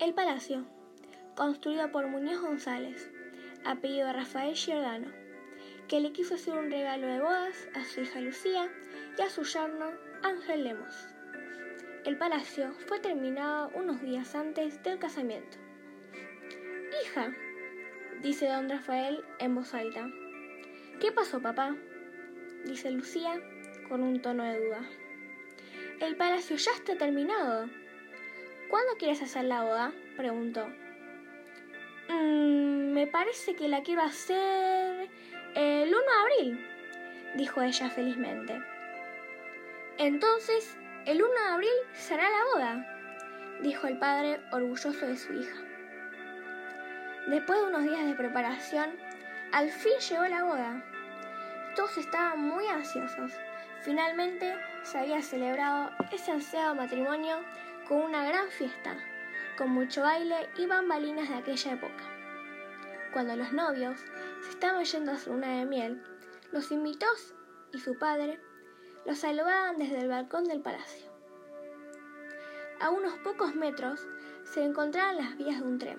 El palacio, construido por Muñoz González, apellido Rafael Giordano, que le quiso hacer un regalo de bodas a su hija Lucía y a su yerno Ángel Lemos. El palacio fue terminado unos días antes del casamiento. Hija, dice don Rafael en voz alta. ¿Qué pasó, papá? dice Lucía con un tono de duda. El palacio ya está terminado. ¿Cuándo quieres hacer la boda? preguntó. Mm, me parece que la quiero hacer el 1 de abril, dijo ella felizmente. Entonces, el 1 de abril será la boda, dijo el padre orgulloso de su hija. Después de unos días de preparación, al fin llegó la boda. Todos estaban muy ansiosos. Finalmente se había celebrado ese ansiado matrimonio con una gran fiesta, con mucho baile y bambalinas de aquella época. Cuando los novios se estaban yendo a su luna de miel, los invitados y su padre los saludaban desde el balcón del palacio. A unos pocos metros se encontraban las vías de un tren.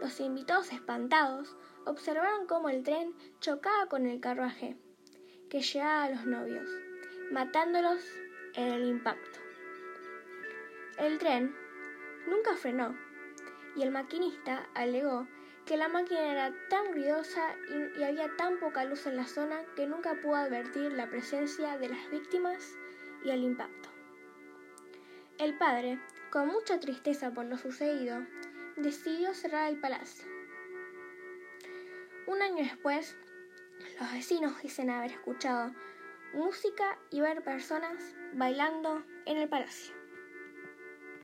Los invitados espantados observaron cómo el tren chocaba con el carruaje que llevaba a los novios, matándolos en el impacto. El tren nunca frenó y el maquinista alegó que la máquina era tan ruidosa y, había tan poca luz en la zona que nunca pudo advertir la presencia de las víctimas y el impacto. El padre, con mucha tristeza por lo sucedido, decidió cerrar el palacio. Un año después, los vecinos dicen haber escuchado música y ver personas bailando en el palacio.